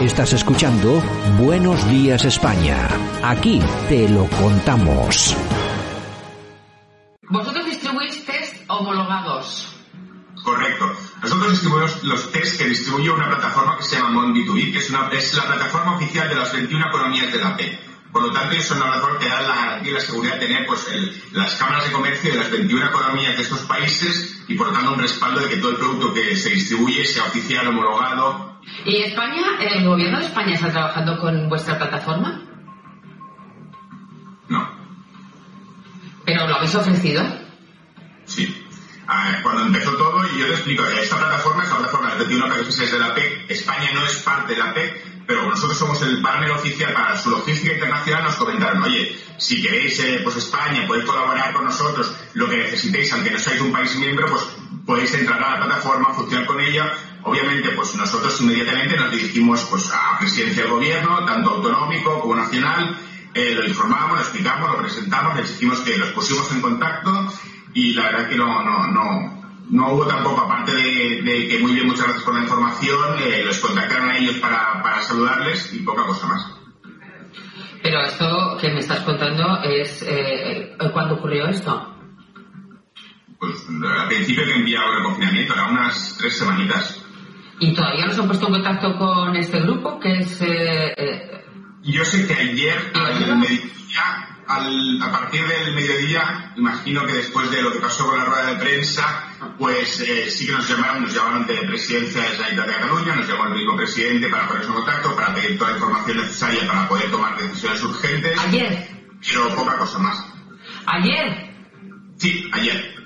Estás escuchando Buenos Días España. Aquí te lo contamos. Vosotros distribuís test homologados. Correcto. Nosotros distribuimos los test que distribuye una plataforma que se llama Mondb2B, que es, una, es la plataforma oficial de las 21 economías de la P. Por lo tanto, es una plataforma que da la garantía y la seguridad de tener pues, el, las cámaras de comercio de las 21 economías de estos países y, por lo tanto, un respaldo de que todo el producto que se distribuye sea oficial, homologado. ¿Y España, el gobierno de España está trabajando con vuestra plataforma? No. ¿Pero lo habéis ofrecido? Sí. Cuando empezó todo, y yo te explico, esta plataforma es la plataforma de las 21 países de la P. España no es parte de la P, pero nosotros somos el partner oficial para su logística internacional, nos comentaron, oye, si queréis, eh, pues España, podéis colaborar con nosotros, lo que necesitéis, aunque no seáis un país miembro, pues podéis entrar a la plataforma, funcionar con ella. Obviamente, pues nosotros inmediatamente nos dirigimos pues a presidencia del gobierno, tanto autonómico como nacional, eh, lo informamos, lo explicamos, lo presentamos, les dijimos que los pusimos en contacto y la verdad que no, no, no, no hubo tampoco, aparte de, de, que muy bien, muchas gracias por la información, eh, los contactaron a ellos para, para saludarles y poca cosa más. Pero esto que me estás contando es... Eh, ¿Cuándo ocurrió esto? Pues al principio que enviaba el confinamiento, era unas tres semanitas. ¿Y todavía no se han puesto en contacto con este grupo que es... Eh, eh... Yo sé que ayer, al mediodía, al, a partir del mediodía, imagino que después de lo que pasó con la rueda de prensa, pues eh, sí que nos llamaron, nos llamaron de presidencia de Sanidad de Cataluña, nos llamó el mismo presidente para ponerse en contacto, para pedir toda la información necesaria para poder tomar decisiones urgentes. ¿Ayer? Pero poca cosa más. ¿Ayer? Sí, ayer.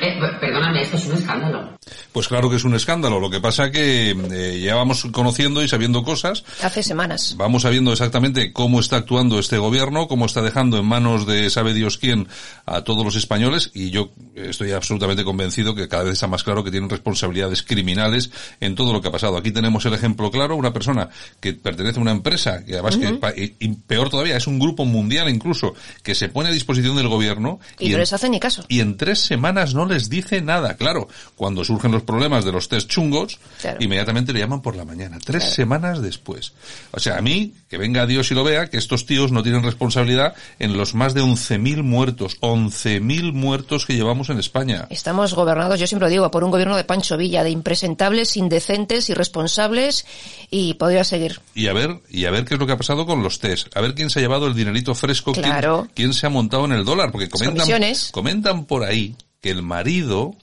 Eh, perdóname, esto es un escándalo. Pues claro que es un escándalo. Lo que pasa que eh, ya vamos conociendo y sabiendo cosas. Hace semanas. Vamos sabiendo exactamente cómo está actuando este gobierno, cómo está dejando en manos de sabe Dios quién a todos los españoles y yo estoy absolutamente convencido que cada vez está más claro que tienen responsabilidades criminales en todo lo que ha pasado. Aquí tenemos el ejemplo claro, una persona que pertenece a una empresa, que además uh -huh. que, y, y, peor todavía, es un grupo mundial incluso, que se pone a disposición del gobierno. Y, y no en, les hace ni caso. Y en tres semanas no les dice nada. Claro, cuando surgen los problemas de los test chungos, claro. inmediatamente le llaman por la mañana, tres claro. semanas después. O sea, a mí, que venga Dios y lo vea, que estos tíos no tienen responsabilidad en los más de 11.000 muertos, 11.000 muertos que llevamos en España. Estamos gobernados, yo siempre lo digo, por un gobierno de Pancho Villa, de impresentables, indecentes, irresponsables, y podría seguir. Y a ver, y a ver qué es lo que ha pasado con los test, a ver quién se ha llevado el dinerito fresco, claro. quién, quién se ha montado en el dólar, porque comentan, comentan por ahí que el marido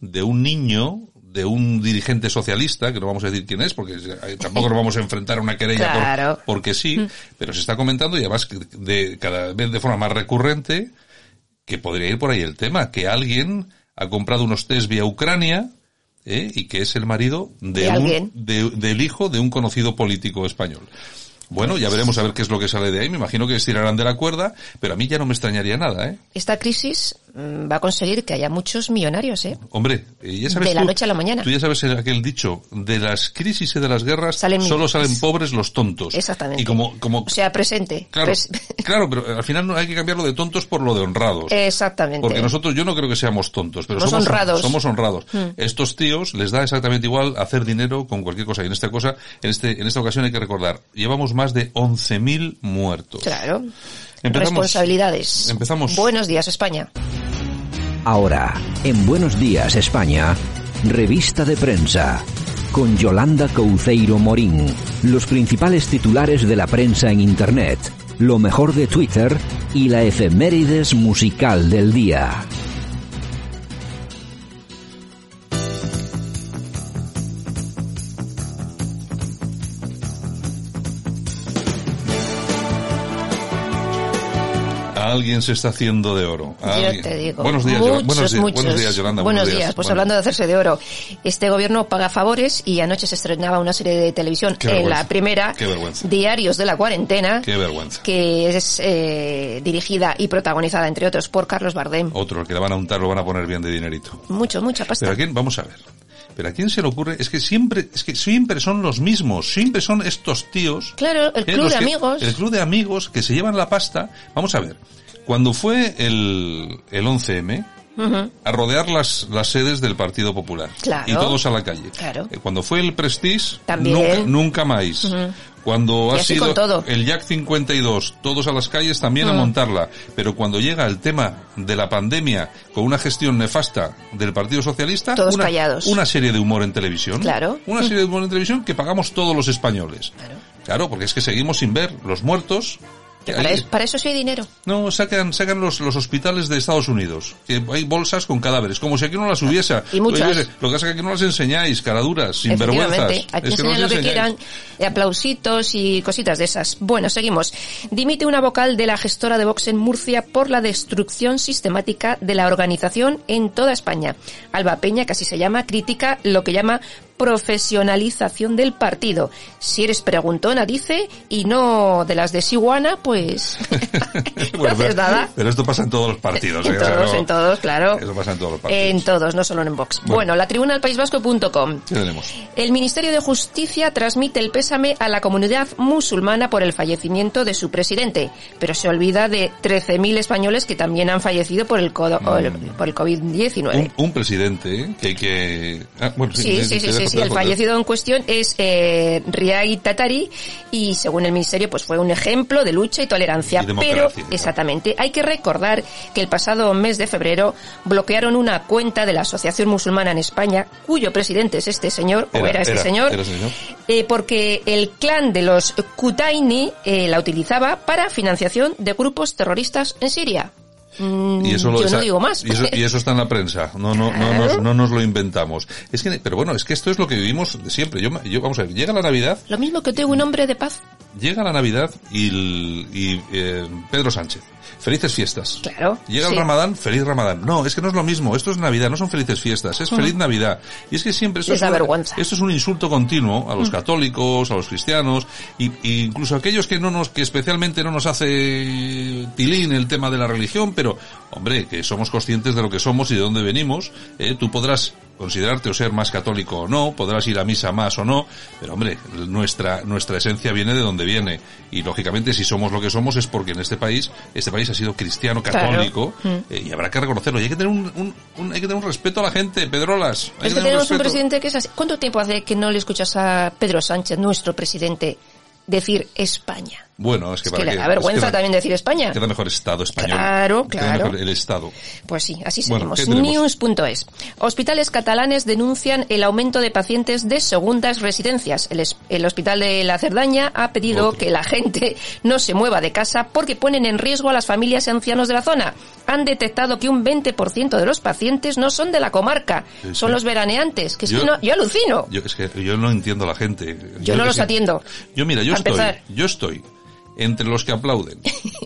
de un niño de un dirigente socialista, que no vamos a decir quién es, porque tampoco nos vamos a enfrentar a una querella claro. por, porque sí, mm. pero se está comentando y además de cada vez de forma más recurrente que podría ir por ahí el tema, que alguien ha comprado unos test vía Ucrania ¿eh? y que es el marido de, ¿De un, de, del hijo de un conocido político español. Bueno, ya veremos a ver qué es lo que sale de ahí. Me imagino que estirarán de la cuerda, pero a mí ya no me extrañaría nada, ¿eh? Esta crisis mm, va a conseguir que haya muchos millonarios, ¿eh? Hombre, ya sabes De la tú, noche a la mañana. Tú ya sabes aquel dicho, de las crisis y de las guerras salen solo salen pobres los tontos. Exactamente. Y como, como... O sea, presente. Claro, Pres claro, pero al final no hay que cambiarlo de tontos por lo de honrados. Exactamente. Porque nosotros yo no creo que seamos tontos, pero somos, somos honrados. Somos honrados. Mm. Estos tíos les da exactamente igual hacer dinero con cualquier cosa. Y en esta cosa, en este, en esta ocasión hay que recordar, llevamos más de 11.000 muertos. Claro. Empezamos, Responsabilidades. Empezamos. Buenos días, España. Ahora, en Buenos Días, España, revista de prensa. Con Yolanda Couceiro Morín. Los principales titulares de la prensa en Internet. Lo mejor de Twitter y la efemérides musical del día. Alguien se está haciendo de oro. Yo te digo. Buenos días, muchos, buenos, días, muchos. buenos días, Yolanda. Buenos, buenos días. Pues bueno. hablando de hacerse de oro, este gobierno paga favores y anoche se estrenaba una serie de televisión Qué en vergüenza. la primera, Qué vergüenza. Diarios de la Cuarentena, Qué vergüenza. que es eh, dirigida y protagonizada, entre otros, por Carlos Bardem. Otro, que le van a untar, lo van a poner bien de dinerito. Mucho, mucha pasta. Pero a quién, vamos a ver. Pero a quién se le ocurre, es que siempre, es que siempre son los mismos, siempre son estos tíos. Claro, el club de que- amigos. El club de amigos que se llevan la pasta. Vamos a ver. Cuando fue el, el 11M, a rodear las, las sedes del Partido Popular. Claro. Y todos a la calle. Claro. Eh, Cuando fue el Prestige, También. nunca, nunca más. Cuando Y ha así sido todo. el Jack 52, todos a las calles también a montarla. Pero cuando llega el tema de la pandemia con una gestión nefasta del Partido Socialista, Todos una, callados. una serie de humor en televisión. Claro. Una serie de humor en televisión que pagamos todos los españoles. Claro. Claro, porque es que seguimos sin ver los muertos. Para, Ahí- es- para eso sí hay dinero. no, sacan, sacan los, los hospitales de Estados Unidos, que hay bolsas con cadáveres, como si aquí no las hubiese. Y muchas. Lo que pasa es que aquí no las enseñáis, caraduras, sin vergüenzas. Efectivamente, aquí Es que no enseñan lo que quieran, eh, aplausitos y cositas de esas. Bueno, seguimos. Dimite una vocal de la gestora de Vox en Murcia por la destrucción sistemática de la organización en toda España. Alba Peña, que así se llama, critica lo que llama profesionalización del partido. Si eres preguntona, dice, y no de las de Siguana, pues no Bueno, haces pero, nada. pero esto pasa en todos los partidos. En ¿eh? O sea, todos, no- en todos, claro. Eso pasa en todos los partidos. En todos, no solo en Vox. Bueno. Bueno, la tribuna del paisvasco.com. ¿Qué tenemos? El Ministerio de Justicia transmite el pésame a la comunidad musulmana por el fallecimiento de su presidente, pero se olvida de 13.000 españoles que también han fallecido por el, o el- por el COVID-19. Un, un presidente que que... ah, bueno, Sí, sí, sí, te sí, sí. El fallecido en cuestión es eh, Riai Tatari y según el ministerio pues fue un ejemplo de lucha y tolerancia. Y Pero exactamente, hay que recordar que el pasado mes de febrero bloquearon una cuenta de la Asociación Musulmana en España, cuyo presidente es este señor o Era- este era- señor, era ese señor. eh, porque el clan de los Kutaini eh, la utilizaba para financiación de grupos terroristas en Siria. Mm, Y eso lo- yo esa- no digo más. Y eso, y eso está en la prensa. No, no, no, Claro. nos, no nos lo inventamos. Es que, pero bueno, es que esto es lo que vivimos siempre. Yo, yo, vamos a ver, llega la Navidad, Lo mismo que tengo un hombre de paz. llega la Navidad y, el- y, eh, Pedro Sánchez. Felices fiestas. Claro, Llega sí. el Ramadán, feliz Ramadán. No, es que no es lo mismo. Esto es Navidad, no son felices fiestas, es feliz Navidad. Y es que siempre esto es, una- vergüenza. esto es un insulto continuo a los católicos, a los cristianos, y, y incluso a aquellos que no nos, que especialmente no nos hace tilín el tema de la religión, pero, hombre, que somos conscientes de lo que somos y de dónde venimos, eh, tú podrás considerarte o ser más católico o no, podrás ir a misa más o no, pero hombre, nuestra, nuestra esencia viene de donde viene. Y lógicamente si somos lo que somos es porque en este país, este país ha sido cristiano, Claro. católico, Mm. eh, y habrá que reconocerlo. Y hay que tener un, un- un- hay que tener un respeto a la gente, Pedrolas. Hay Es que tener tenemos un respeto. presidente que es así. ¿Cuánto tiempo hace que no le escuchas a Pedro Sánchez, nuestro presidente, decir España? Bueno, es que Es que para le qué- da vergüenza es que también decir España. Queda mejor Estado español. Claro, claro. mejor el Estado. Pues sí, así Bueno. News.es. Hospitales catalanes denuncian el aumento de pacientes de segundas residencias. El, hospital de la Cerdaña ha pedido Otro. que la gente no se mueva de casa porque ponen en riesgo a las familias y ancianos de la zona. Han detectado que un 20% de los pacientes no son de la comarca, Sí, son los veraneantes. Que es Yo- que no, yo alucino. Yo, es que yo no entiendo a la gente. Yo no que los atiendo. Yo mira, yo A estoy, empezar. yo estoy entre los que aplauden.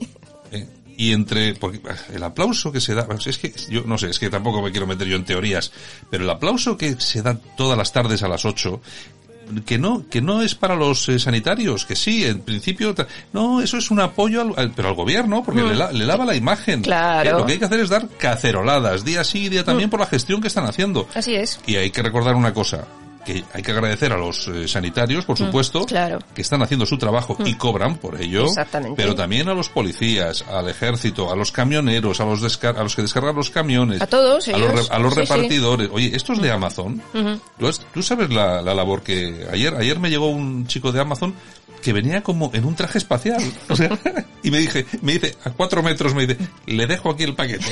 eh, y entre, porque ah, el aplauso que se da, es que yo no sé, es que tampoco me quiero meter yo en teorías, pero el aplauso que se da todas las tardes a las 8, que no, que no es para los eh, sanitarios, que sí, en principio, no, eso es un apoyo al, al- pero al gobierno, porque le, la- le lava la imagen. Mm. Claro. Mm. Eh, lo que hay que hacer es dar caceroladas, día sí día también por la gestión que están haciendo. Así es. Y hay que recordar una cosa, que hay que agradecer a los eh, sanitarios, por supuesto, Mm, claro. que están haciendo su trabajo y cobran por ello, Exactamente. pero también a los policías, al ejército, a los camioneros, a los descar- a los que descargan los camiones, A todos a los, ellos. re- a los Sí, sí. repartidores. Oye, estos de Amazon, ¿tú, has- tú sabes la, la labor que ayer ayer me llegó un chico de Amazon que venía como en un traje espacial, o sea, y me dije, me dice a cuatro metros me dice, le dejo aquí el paquete,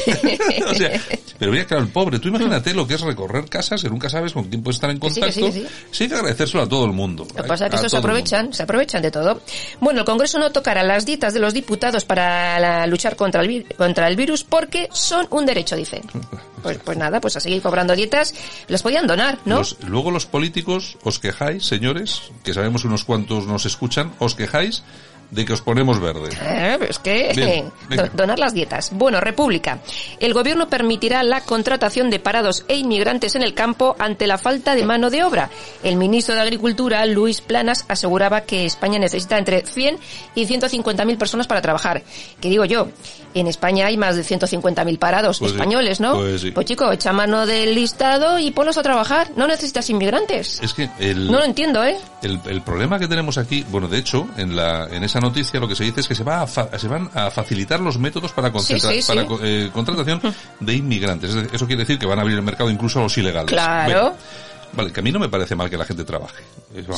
o sea, pero mira claro el pobre, tú imagínate lo que es recorrer casas que nunca sabes con quién puedes estar en Que sí, contacto, que sí, que sí. sí hay que agradecérselo a todo el mundo. Lo que pasa es que estos se aprovechan, se aprovechan de todo. Bueno, el Congreso no tocará las dietas de los diputados para la- luchar contra el, contra el virus porque son un derecho, dicen. Pues, pues nada, pues a seguir cobrando dietas. Los podían donar, ¿no? Los- luego los políticos os quejáis, señores, que sabemos unos cuantos nos escuchan, os quejáis de que os ponemos verde. Eh, pero es que Bien, venga. do- donar las dietas. Bueno, República. El gobierno permitirá la contratación de parados e inmigrantes en el campo ante la falta de mano de obra. El ministro de Agricultura, Luis Planas, aseguraba que España necesita entre 100 y 150.000 personas para trabajar. Que digo yo, en España hay más de 150.000 parados Pues sí, españoles, ¿no? pues sí. chico, echa mano del listado y ponlos a trabajar. No necesitas inmigrantes. Es que el, No lo entiendo, ¿eh? el, el problema que tenemos aquí, bueno, de hecho, en la en esa esa noticia lo que se dice es que se, va a fa- se van a facilitar los métodos para, Sí, sí, sí. para eh, contratación de inmigrantes. Eso quiere decir que van a abrir el mercado incluso a los ilegales. Claro. Bueno, vale, que a mí no me parece mal que la gente trabaje.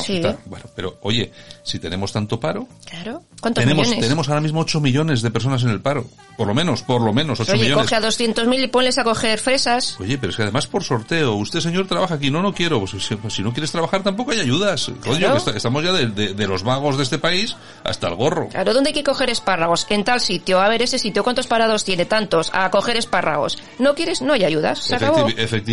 Sí. está- bueno, pero oye, si tenemos tanto paro, Claro. ¿Cuántos tenemos, millones? tenemos ahora mismo 8 millones de personas en el paro. Por lo menos, por lo menos 8 Oye, millones. coge a 200.000 y ponles a coger fresas. Oye, pero es que además por sorteo, usted señor trabaja aquí, no, no quiero, pues, si, si no quieres trabajar tampoco hay ayudas. Claro. está- estamos ya de, de- de los vagos de este país hasta el gorro. Claro, ¿dónde hay que coger espárragos? En tal sitio. A ver, ese sitio, ¿cuántos parados tiene? Tantos. A coger espárragos. ¿No quieres? No hay ayudas. Se acabó.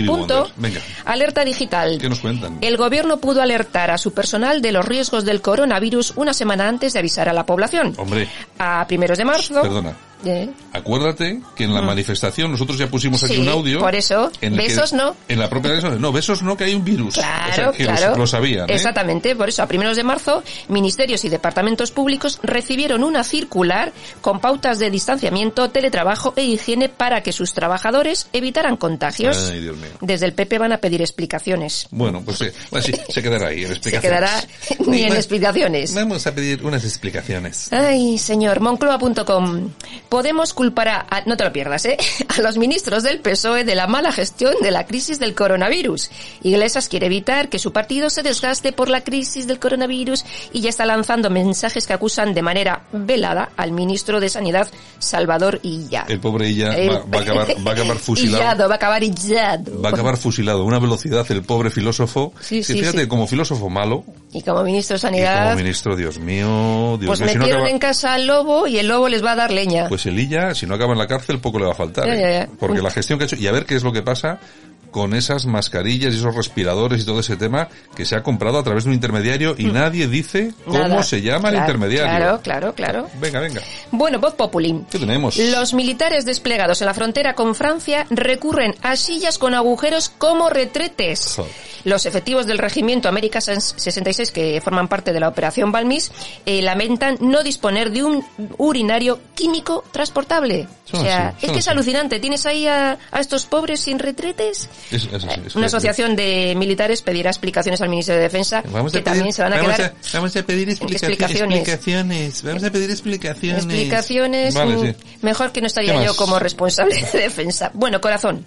Punto. Venga. Alerta digital. ¿Qué nos cuentan? El gobierno pudo alertar a su personal de los riesgos del coronavirus una semana antes de avisar a la población. Hombre, A primeros de marzo. perdona. Eh, Acuérdate que en la manifestación nosotros ya pusimos aquí Sí, un audio. por eso. en el que- Besos no. En la propia besos no, besos no que hay un virus. Claro, o sea, que lo- claro. Lo, sabían. ¿eh? Exactamente, por eso a primeros de marzo, ministerios y departamentos públicos recibieron una circular con pautas de distanciamiento, teletrabajo e higiene para que sus trabajadores evitaran contagios. Ay, Dios mío. Desde el PP van a pedir explicaciones. Bueno, pues sí, bueno, sí, se quedará ahí en Se explicaciones. quedará ni en explicaciones. Vamos a pedir unas explicaciones. Ay, señor, Moncloa.com. Podemos culpar a, a- no te lo pierdas, ¿eh? A los ministros del PSOE de la mala gestión de la crisis del coronavirus. Iglesias quiere evitar que su partido se desgaste por la crisis del coronavirus y ya está lanzando mensajes que acusan de manera velada al ministro de Sanidad, Salvador Illa. El pobre Illa El- va, va a acabar, va a acabar fusilado. Illado, va a acabar illado. Va a acabar fusilado una velocidad el pobre filósofo. Sí, sí, fíjate, sí. como filósofo malo Y como ministro de y como Sanidad, ministro, Dios mío, Dios pues mío, si no metieron acaba, en casa al lobo y el lobo les va a dar leña. pues el Illa, si no acaba en la cárcel, poco le va a faltar. Ya, ¿eh? ya. Porque la gestión que ha hecho, y a ver qué es lo que pasa con esas mascarillas y esos respiradores y todo ese tema que se ha comprado a través de un intermediario y nadie dice cómo Mm. Nada. se llama el intermediario. Claro, claro, claro. Venga, venga. Bueno, Voz Populi. ¿Qué tenemos? Los militares desplegados en la frontera con Francia recurren a sillas con agujeros como retretes. Joder. Los efectivos del regimiento América 66 que forman parte de la operación Balmis eh, lamentan no disponer de un urinario químico transportable. Son o sea, así, es que es alucinante. Tienes ahí a, a estos pobres sin retretes. Es Una asociación de militares pedirá explicaciones al Ministerio de Defensa Vamos que pedir, también se van a vamos quedar a, vamos a pedir explica- explicaciones. explicaciones. Vamos a pedir explicaciones. Explicaciones. Vale, mm, sí. Mejor que no estaría ¿Qué yo como responsable de defensa. Bueno, corazón.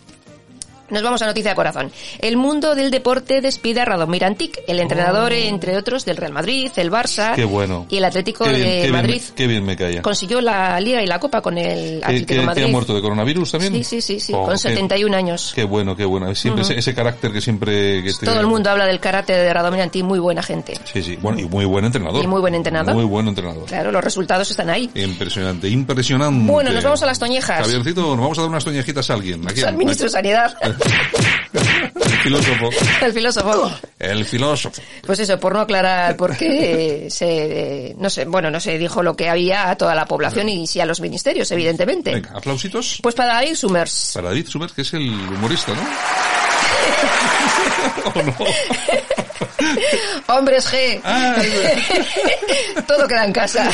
Nos vamos a noticia de corazón. El mundo del deporte despide a Radomir Antic, el entrenador, entre otros, del Real Madrid, el Barça Oh. Qué bueno. y el Atlético Qué bien, de qué bien Madrid. me- qué bien me caía. Consiguió la Liga y la Copa con el ¿Qué, Atlético qué- de qué Madrid. ha muerto de coronavirus también? Sí, sí, sí, sí, Oh, con qué- 71 años. Qué bueno, qué bueno. Siempre ese, ese carácter que siempre... Que Todo el mundo habla del karate de Radomir Antic, muy buena gente. Sí, sí. Bueno, y muy buen entrenador. Y muy buen entrenador. Muy buen entrenador. Claro, los resultados están ahí. Impresionante, impresionante. Bueno, nos vamos a las toñejas. Javiercito, nos vamos a dar unas toñejitas a alguien. ¿A quién? Al ministro de Sanidad, El filósofo. el filósofo. El filósofo. Pues eso, por no aclarar por qué se, no sé, bueno, no se dijo lo que había a toda la población y sí a los ministerios, evidentemente. Venga, aplausitos. Pues para David Summers. Para David Summers, que es el humorista, ¿no? ¿O no? Hombres G. Ah, Todo queda en casa.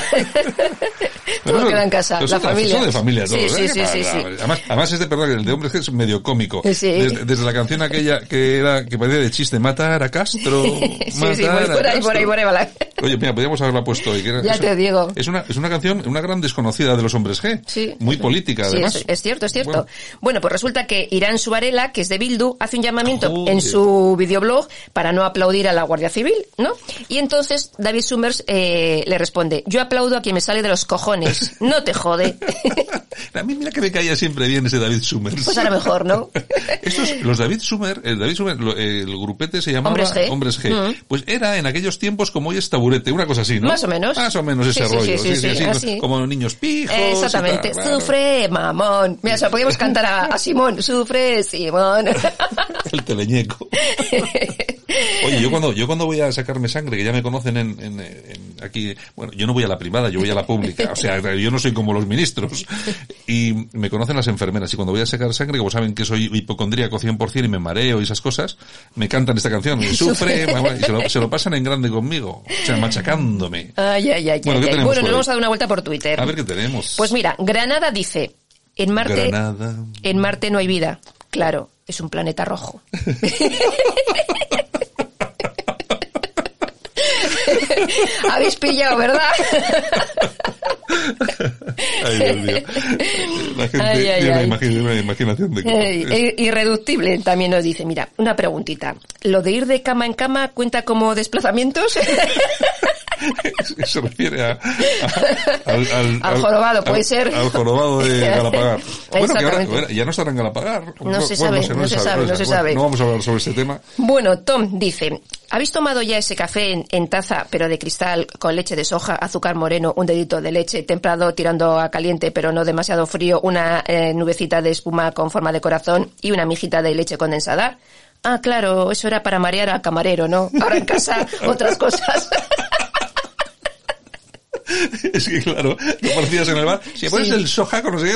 Todo Pero queda en casa. La familia. De familia Sí, todos, sí, ¿eh? sí, sí, sí. Además, además es de perdón, el de hombres es medio cómico. Sí. Desde, desde la canción aquella que era, que parecía de chiste, matar a Castro. Sí, sí, matar voy por a ahí, por ahí, Castro. por ahí, va la- Oye, mira, podríamos haberla puesto hoy. que era- Ya te digo. Es una, es una canción, una gran desconocida de los hombres G. Sí. Muy política, Sí, además. es, es cierto, es cierto. Bueno, Bueno. pues resulta que Irán Subarela, que es de Bildu, hace un llamamiento Joder. en su videoblog para no aplaudir a la Guardia Civil, ¿no? Y entonces David Summers eh, le responde, yo aplaudo a quien me sale de los cojones, no te jode. a mí mira que me caía siempre bien ese David Summers. pues a lo mejor, ¿no? Estos, los David Sumer, el David Sumer, lo- el grupete se llamaba Hombres G. Hombres G. Mm. Pues era en aquellos tiempos como hoy es taburete, una cosa así, ¿no? Más o menos. Más o menos ese rollo. sí, sí, sí, así. Como niños pijos. Exactamente, tal, sufre, mamón. Mira, o sea, podríamos cantar a, a Simón, sufre, Simón. El teleñeco. Oye, yo cuando, yo cuando voy a sacarme sangre, que ya me conocen en, en- en aquí, bueno, yo no voy a la privada, yo voy a la pública, o sea, yo no soy como los ministros. Y me conocen las enfermeras, y cuando voy a sacar sangre, como saben que soy hipocondríaco 100% y me mareo y esas cosas, me cantan esta canción, y sufre, y se lo, se lo pasan en grande conmigo, o sea, machacándome. Ay, ay, ay, Bueno, ¿qué tenemos Bueno, nos vamos a dar una vuelta por Twitter. A ver qué tenemos. Pues mira, Granada dice, en Marte, Granada. en Marte no hay vida. Claro, es un planeta rojo. Habéis pillado, ¿verdad? Ay, Dios mío. La gente Ay, ay, tiene una, ay. imagi- una imaginación de irreductible también nos dice, mira, una preguntita. ¿Lo de ir de cama en cama cuenta como desplazamientos? Se refiere a, a- al, al, Al jorobado, puede ser. Al jorobado de Galapagar. Bueno, que ahora ya no estará en Galapagar. No se sabe, no se sabe, no se sabe. No vamos a hablar sobre este tema. Bueno, Tom dice, ¿habéis tomado ya ese café en, en taza, pero de cristal, con leche de soja, azúcar moreno, un dedito de leche templado tirando a caliente, pero no demasiado frío, una eh, nubecita de espuma con forma de corazón y una mijita de leche condensada? Ah, claro, eso era para marear al camarero, ¿no? Ahora en casa, otras cosas. Es que claro, tú parecías en el bar, si pones Sí. el soja con no sé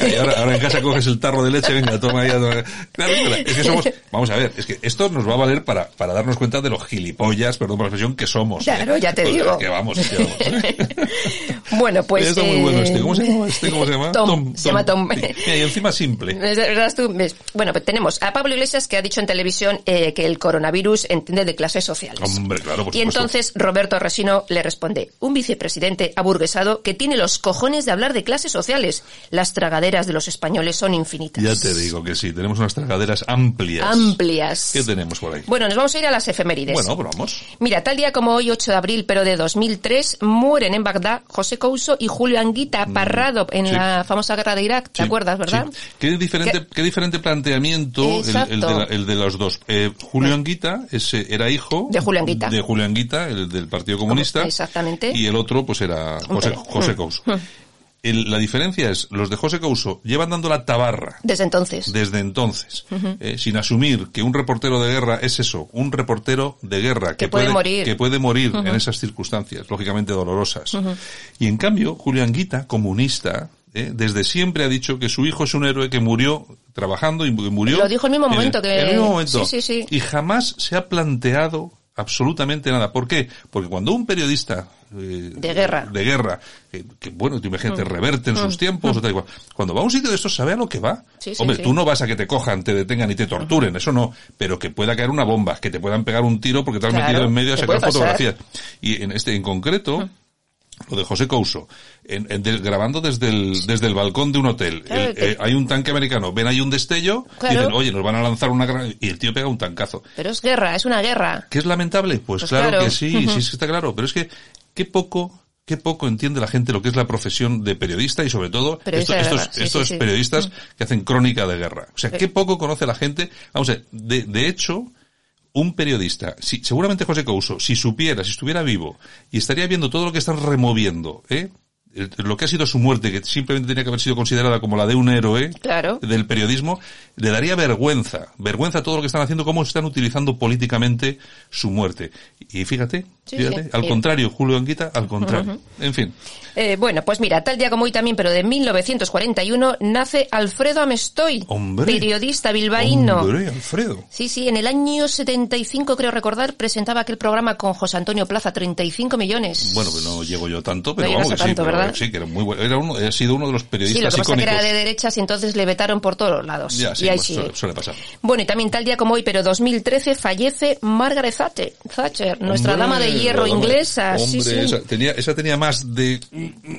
qué, ahora, ahora en casa coges el tarro de leche, venga, toma ya. toma. Claro, claro, es que somos, vamos a ver, es que esto nos va a valer para, para darnos cuenta de los gilipollas, perdón por la expresión, que somos. ¿eh? Claro, ya te Pues, digo. Que vamos, que vamos. bueno, pues... Está muy eh, bueno este. ¿Cómo se llama este? ¿Cómo se llama? Tom, se llama Tom. Y encima simple. Bueno, pues tenemos a Pablo Iglesias que ha dicho en televisión eh, que el coronavirus entiende de clases sociales. Hombre, claro, por y supuesto. entonces Roberto Resino le responde, un vicepresidente aburguesado que tiene los cojones de hablar de clases sociales. Las tragaderas de los españoles son infinitas. Ya te digo que sí, tenemos unas tragaderas amplias. Amplias. ¿Qué tenemos por ahí? Bueno, nos vamos a ir a las efemérides. Bueno, pues vamos. Mira, tal día como hoy, 8 de abril, pero de 2003, mueren en Bagdad José Couso y Julio Anguita Parrado en Mm, sí. la famosa guerra de Irak. ¿Te Sí, acuerdas, verdad? sí. Qué diferente, qué diferente planteamiento el, de la- el de los dos. Eh, Julio Anguita ese era hijo De Julio Anguita. de Julio Anguita, el del Partido Comunista. Exactamente. Y el otro, pues era José, Mm. Couso. El- la diferencia es, los de José Couso llevan dando la tabarra Desde entonces. desde entonces, eh, sin asumir que un reportero de guerra es eso, un reportero de guerra que, Que puede morir. que puede morir en esas circunstancias, lógicamente dolorosas. Y en cambio, Julio Anguita, comunista, eh, desde siempre ha dicho que su hijo es un héroe que murió trabajando y que murió. Lo dijo el mismo en momento que- en el mismo momento. Sí, sí, sí. Y jamás se ha planteado absolutamente nada. ¿Por qué? Porque cuando un periodista eh, De guerra. de guerra, que, que, bueno, tú imagínate, reverte en sus tiempos, o tal y cual. cuando va a un sitio de estos sabe a lo que va. Sí, Hombre, sí. tú no vas a que te cojan, te detengan y te torturen, eso no, pero que pueda caer una bomba, que te puedan pegar un tiro porque te has Claro, metido en medio a sacar fotografías. Y en este, en concreto, lo de José Couso, en, grabando desde el, desde el balcón de un hotel. Claro, El- que- eh, hay un tanque americano, ven ahí un destello, Claro. dicen, oye, nos van a lanzar una granada, y el tío pega un tancazo. Pero es guerra, es una guerra. ¿Que es lamentable? Pues, Pues claro, claro. que sí, sí, sí está claro. Pero es que, qué poco, qué poco entiende la gente lo que es la profesión de periodista y sobre todo Periodista estos, sí, estos sí, sí. periodistas que hacen crónica de guerra. O sea, qué poco conoce la gente. Vamos a ver, de, de hecho, un periodista, si, seguramente José Couso, si supiera, si estuviera vivo y estaría viendo todo lo que están removiendo, ¿eh? El- Lo que ha sido su muerte, que simplemente tenía que haber sido considerada como la de un héroe Claro. del periodismo, le daría vergüenza, vergüenza a todo lo que están haciendo, cómo están utilizando políticamente su muerte. Y fíjate, Sí, fíjate, sí. al Sí. contrario, Julio Anguita, al contrario. En fin, Eh, bueno, pues mira, tal día como hoy también, pero de 1941, nace Alfredo Amestoy, Hombre. periodista bilbaíno. hombre, Alfredo. Sí, sí, en el año 75, creo recordar, presentaba aquel programa con José Antonio Plaza, 35 millones. Bueno, pues no llego yo tanto, pero No vamos a sí, tanto, pero sí, que era muy bueno. Era uno, ha sido uno de los sí, lo periodistas que pasa que era de derechas y entonces le vetaron por todos lados. Ya, sí, y ahí pues suele, suele pasar. Bueno, y también tal día como hoy, pero 2013, fallece Margaret Thatcher, Thatcher nuestra Hombre, dama de hierro dama- inglesa. sí, Hombre, sí. Esa, tenía, esa tenía más de...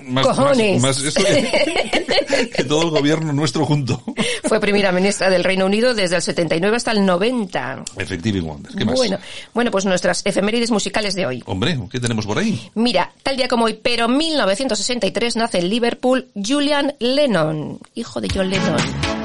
Más, Cojones. Más, más que, que todo el gobierno nuestro junto. Fue primera ministra del Reino Unido desde el 79 hasta el 90. Effective Wonder. ¿Qué más? Bueno, bueno, pues nuestras efemérides musicales de hoy. Hombre, ¿qué tenemos por ahí? Mira, tal día como hoy, pero 1963 nace en Liverpool Julian Lennon, hijo de John Lennon.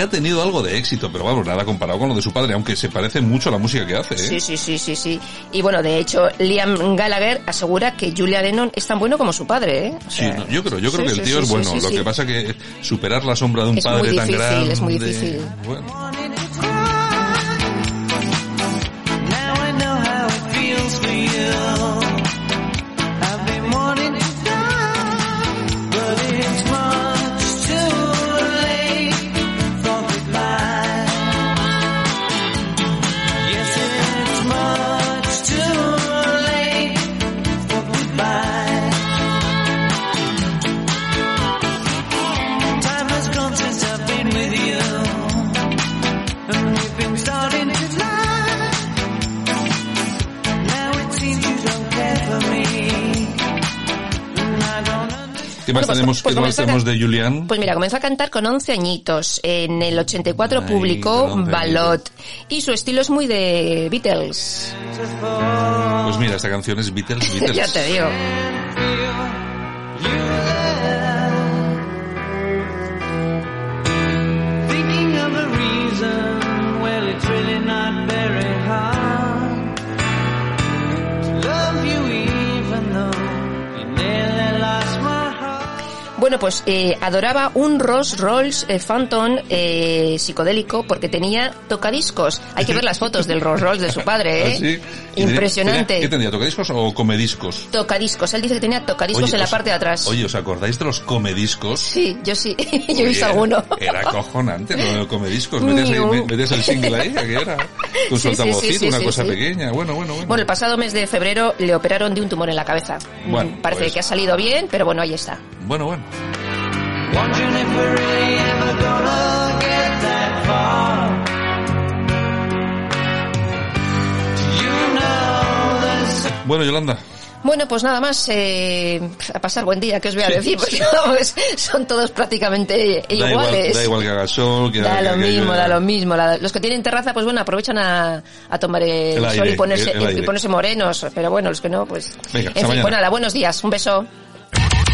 Que ha tenido algo de éxito, pero vamos, nada comparado con lo de su padre, aunque se parece mucho a la música que hace, ¿eh? Sí, sí, sí, sí, sí. Y bueno, de hecho, Liam Gallagher asegura que Julian Lennon es tan bueno como su padre, ¿eh? O Sí, no, yo creo, yo creo sí, que el tío sí, es bueno. sí, lo sí. que pasa que superar la sombra de un Es muy padre tan difícil, grande. es muy difícil. Bueno. Now I know how it feels for you. ¿Qué más Bueno, pues- qué de Julián? Pues mira, comenzó a cantar con 11 añitos. En el 84 Ay, publicó con 11 Ballot. Y su estilo es muy de Beatles. Pues mira, esta canción es Beatles, Beatles. ya te digo. Bueno, pues eh, adoraba un Rolls Royce eh, Phantom eh, psicodélico porque tenía tocadiscos. Hay que ver las fotos del Rolls Royce de su padre, ¿eh? ¿Ah, sí? ¿Y tenía- Impresionante. ¿Qué tendría, tocadiscos o comediscos? Tocadiscos. Él dice que tenía tocadiscos Oye, en la os- parte de atrás. Oye, ¿os acordáis de los comediscos? Sí, yo sí. yo he visto alguno. Era cojonante lo de los comediscos. Metías, ahí- metías el single ahí, ¿a qué era? Con Sí, su sí, sí, sí, una sí, cosa sí. pequeña. Bueno, bueno, bueno. Bueno, el pasado mes de febrero le operaron de un tumor en la cabeza. Bueno, Parece pues- que ha salido bien, pero bueno, ahí está. Bueno, bueno. Bueno, Yolanda. Bueno, pues nada más, eh, a pasar buen día, que os voy a decir, porque vamos, son todos prácticamente Da igual, iguales. da igual que haga sol, que Da que- lo que- mismo, da lo mismo. La- los que tienen terraza, pues bueno, aprovechan a, a tomar el, El sol aire, y ponerse, el- el y aire. ponerse morenos. Pero bueno, los que no, pues... Venga, en fin, mañana. pues nada, buenos días, un beso.